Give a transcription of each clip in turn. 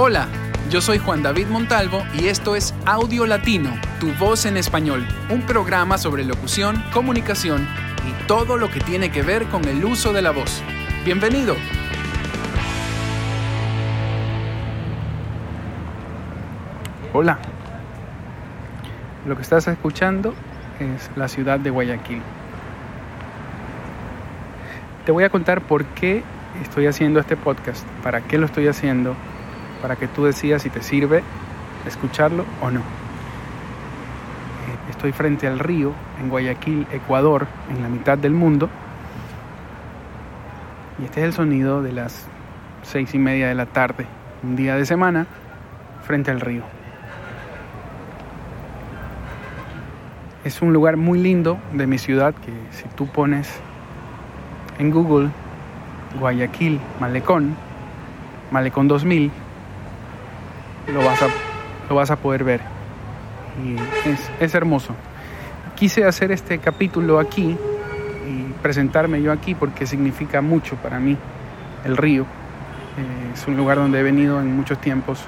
Hola, yo soy Juan David Montalvo y esto es Audio Latino, tu voz en español, un programa sobre locución, comunicación y todo lo que tiene que ver con el uso de la voz. Bienvenido. Hola. Lo que estás escuchando es la ciudad de Guayaquil. Te voy a contar por qué estoy haciendo este podcast, para qué lo estoy haciendo, para que tú decidas si te sirve escucharlo o no. Estoy frente al río, en Guayaquil, Ecuador, en la mitad del mundo. Y este es el sonido de las seis y media de la tarde, un día de semana, frente al río. Es un lugar muy lindo de mi ciudad que si tú pones en Google Guayaquil Malecón, Malecón 2000, lo vas a, lo vas a poder ver. Y es, es hermoso. Quise hacer este capítulo aquí y presentarme yo aquí porque significa mucho para mí el río. Eh, es un lugar donde he venido en muchos tiempos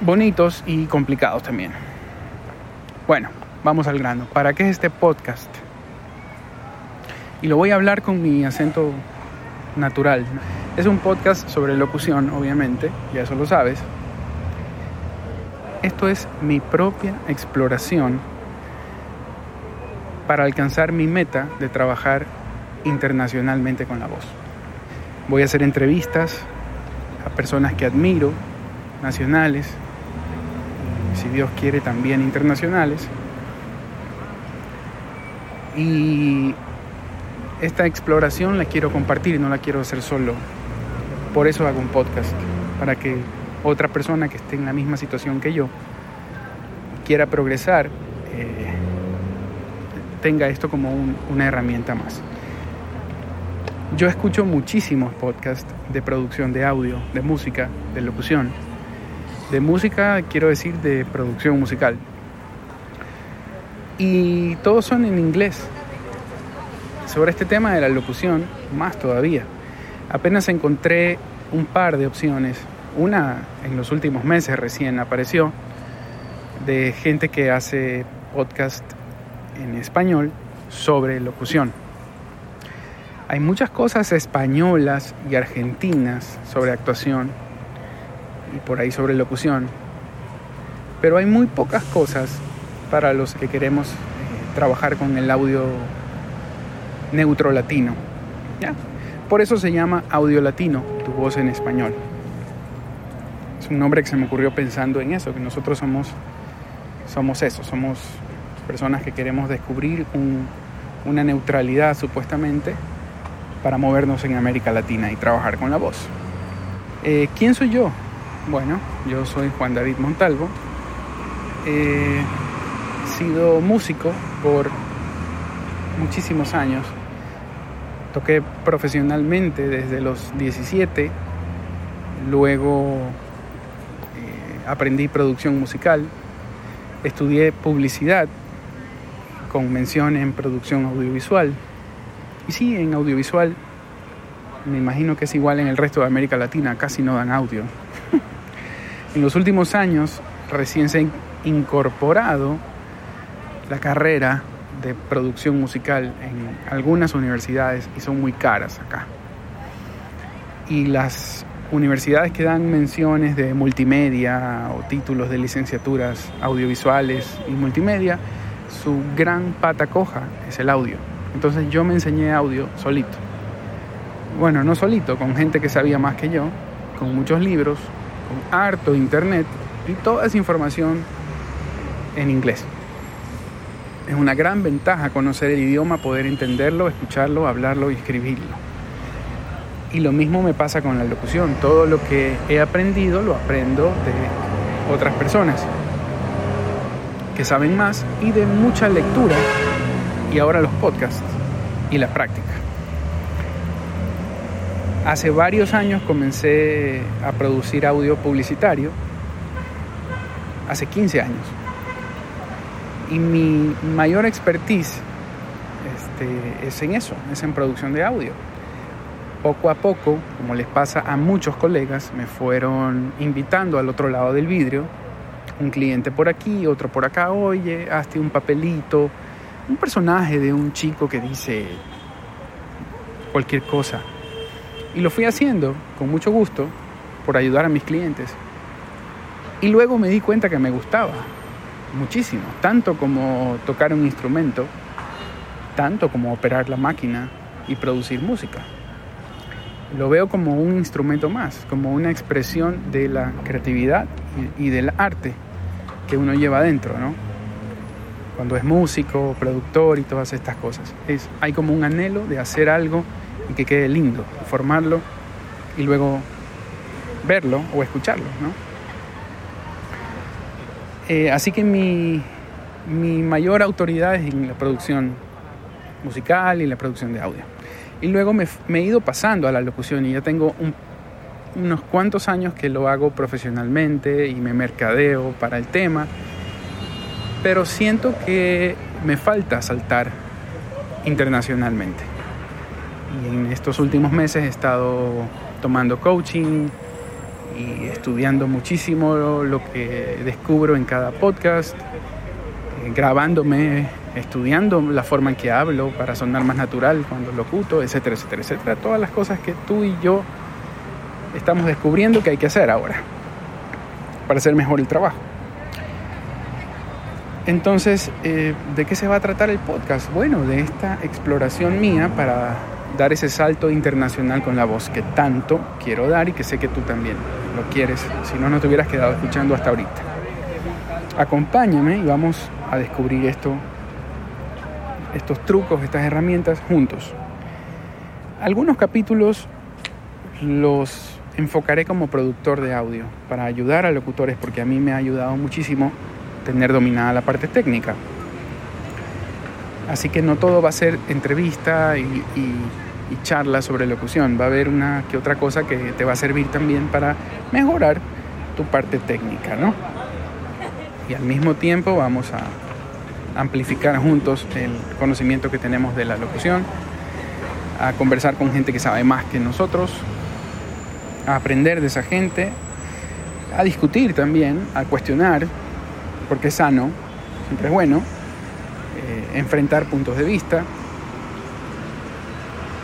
bonitos y complicados también. Bueno, vamos al grano. ¿Para qué es este podcast? Y lo voy a hablar con mi acento natural. Es un podcast sobre locución, obviamente, ya eso lo sabes. Esto es mi propia exploración para alcanzar mi meta de trabajar internacionalmente con la voz. Voy a hacer entrevistas a personas que admiro, nacionales, si Dios quiere también internacionales. Y esta exploración la quiero compartir, no la quiero hacer solo. Por eso hago un podcast, para que otra persona que esté en la misma situación que yo quiera progresar, eh, tenga esto como una herramienta más. Yo escucho muchísimos podcasts de producción de audio, de música, de locución. De música quiero decir de producción musical. Y todos son en inglés. Sobre este tema de la locución, más todavía. Apenas encontré un par de opciones. Una en los últimos meses recién apareció de gente que hace podcast en español sobre locución. Hay muchas cosas españolas y argentinas sobre actuación y por ahí sobre locución, pero hay muy pocas cosas para los que queremos eh, trabajar con el audio neutro latino. ¿ya? Por eso se llama Audio Latino, tu voz en español. Es un nombre que se me ocurrió pensando en eso, que nosotros somos, somos eso, somos personas que queremos descubrir una neutralidad supuestamente para movernos en América Latina y trabajar con la voz. Eh, ¿Quién soy yo? Bueno, yo soy Juan David Montalvo. he sido músico por muchísimos años Toqué profesionalmente desde los 17, luego eh, aprendí producción musical, estudié publicidad con mención en producción audiovisual. Y sí, en audiovisual, me imagino que es igual en el resto de América Latina, casi no dan audio. en los últimos años recién se ha incorporado la carrera de producción musical en algunas universidades y son muy caras acá. Y las universidades que dan menciones de multimedia o títulos de licenciaturas audiovisuales y multimedia, su gran pata coja es el audio. Entonces yo me enseñé audio solito. Bueno, no solito, con gente que sabía más que yo, con muchos libros, con harto internet y toda esa información en inglés. Es una gran ventaja conocer el idioma, poder entenderlo, escucharlo, hablarlo y escribirlo. Y lo mismo me pasa con la locución. Todo lo que he aprendido lo aprendo de otras personas que saben más y de mucha lectura y ahora los podcasts y la práctica. Hace varios años comencé a producir audio publicitario, hace 15 años y mi mayor expertise este, es en eso, es en producción de audio. poco a poco, como les pasa a muchos colegas, me fueron invitando al otro lado del vidrio, un cliente por aquí, otro por acá, oye, hazte un papelito, un personaje de un chico que dice cualquier cosa. Y lo fui haciendo con mucho gusto por ayudar a mis clientes. Y luego me di cuenta que me gustaba muchísimo, tanto como tocar un instrumento, tanto como operar la máquina y producir música. Lo veo como un instrumento más, como una expresión de la creatividad y, del arte que uno lleva adentro, ¿no? Cuando es músico, productor y todas estas cosas. Es, hay como un anhelo de hacer algo y que quede lindo, formarlo y luego verlo o escucharlo, ¿no? Eh, así que mi, mi mayor autoridad es en la producción musical y la producción de audio. Y luego me, he ido pasando a la locución y ya tengo unos cuantos años que lo hago profesionalmente y me mercadeo para el tema. Pero siento que me falta saltar internacionalmente. Y en estos últimos meses he estado tomando coaching y estudiando muchísimo lo que descubro en cada podcast, eh, grabándome estudiando la forma en que hablo para sonar más natural cuando locuto, etcétera, etcétera, etcétera. Todas las cosas que tú y yo estamos descubriendo que hay que hacer ahora para hacer mejor el trabajo. Entonces, eh, ¿de qué se va a tratar el podcast? Bueno, de esta exploración mía para dar ese salto internacional con la voz que tanto quiero dar y que sé que tú también lo quieres, si no, no te hubieras quedado escuchando hasta ahorita. Acompáñame y vamos a descubrir esto estos trucos, estas herramientas juntos. Algunos capítulos los enfocaré como productor de audio para ayudar a locutores porque a mí me ha ayudado muchísimo tener dominada la parte técnica. Así que no todo va a ser entrevista y, charla sobre locución, va a haber una que otra cosa que te va a servir también para mejorar tu parte técnica, ¿no? Y al mismo tiempo vamos a amplificar juntos el conocimiento que tenemos de la locución, a conversar con gente que sabe más que nosotros, a aprender de esa gente, a discutir también, a cuestionar, porque es sano, siempre es bueno, enfrentar puntos de vista.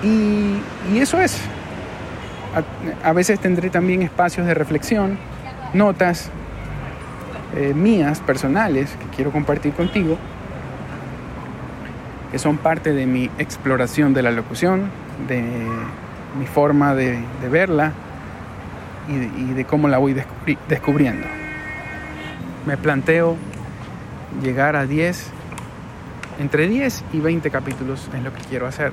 Y, eso es. A, veces tendré también espacios de reflexión, notas eh, mías, personales, que quiero compartir contigo que son parte de mi exploración de la locución, de mi forma de, verla y de, cómo la voy descubriendo. Me planteo llegar a 10, entre 10 y 20 capítulos es lo que quiero hacer.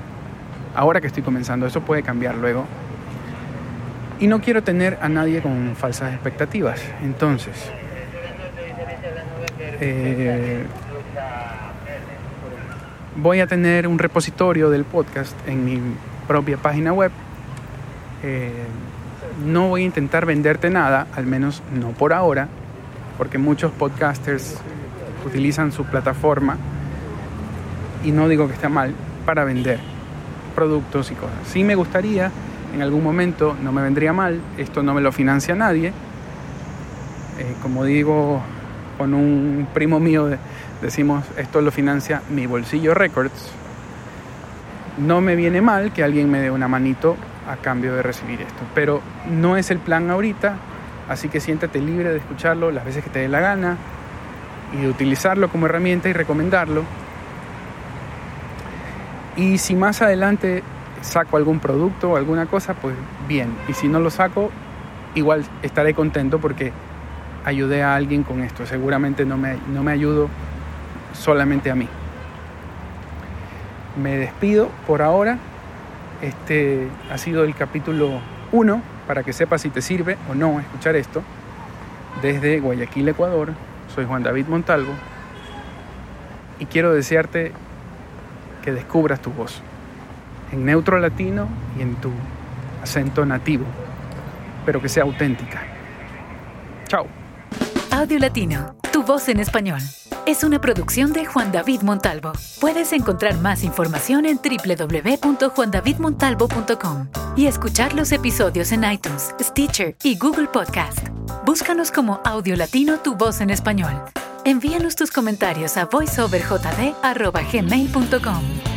Ahora que estoy comenzando, eso puede cambiar luego. Y no quiero tener a nadie con falsas expectativas. Entonces, eh, voy a tener un repositorio del podcast en mi propia página web. Eh, no voy a intentar venderte nada, al menos no por ahora, porque muchos podcasters utilizan su plataforma, y no digo que está mal, para vender productos y cosas. Sí me gustaría, en algún momento, no me vendría mal, esto no me lo financia nadie. Eh, como digo, con un primo mío de, decimos esto lo financia mi bolsillo records, no me viene mal que alguien me dé una manito a cambio de recibir esto, pero no es el plan ahorita, así que siéntate libre de escucharlo las veces que te dé la gana y de utilizarlo como herramienta y recomendarlo. Y si más adelante saco algún producto o alguna cosa, pues bien, y si no lo saco, igual estaré contento porque ayudé a alguien con esto, seguramente no me, no me ayudo solamente a mí. Me despido por ahora. Este ha sido el capítulo 1 para que sepas si te sirve o no escuchar esto. Desde Guayaquil, Ecuador, soy Juan David Montalvo y quiero desearte que descubras tu voz en neutro latino y en tu acento nativo, pero que sea auténtica. Chao. Audio Latino, tu voz en español. es una producción de Juan David Montalvo. Puedes encontrar más información en www.juandavidmontalvo.com y escuchar los episodios en iTunes, Stitcher y Google Podcast. Búscanos como Audio Latino Tu Voz en Español. Envíanos tus comentarios a voiceoverjd.gmail.com.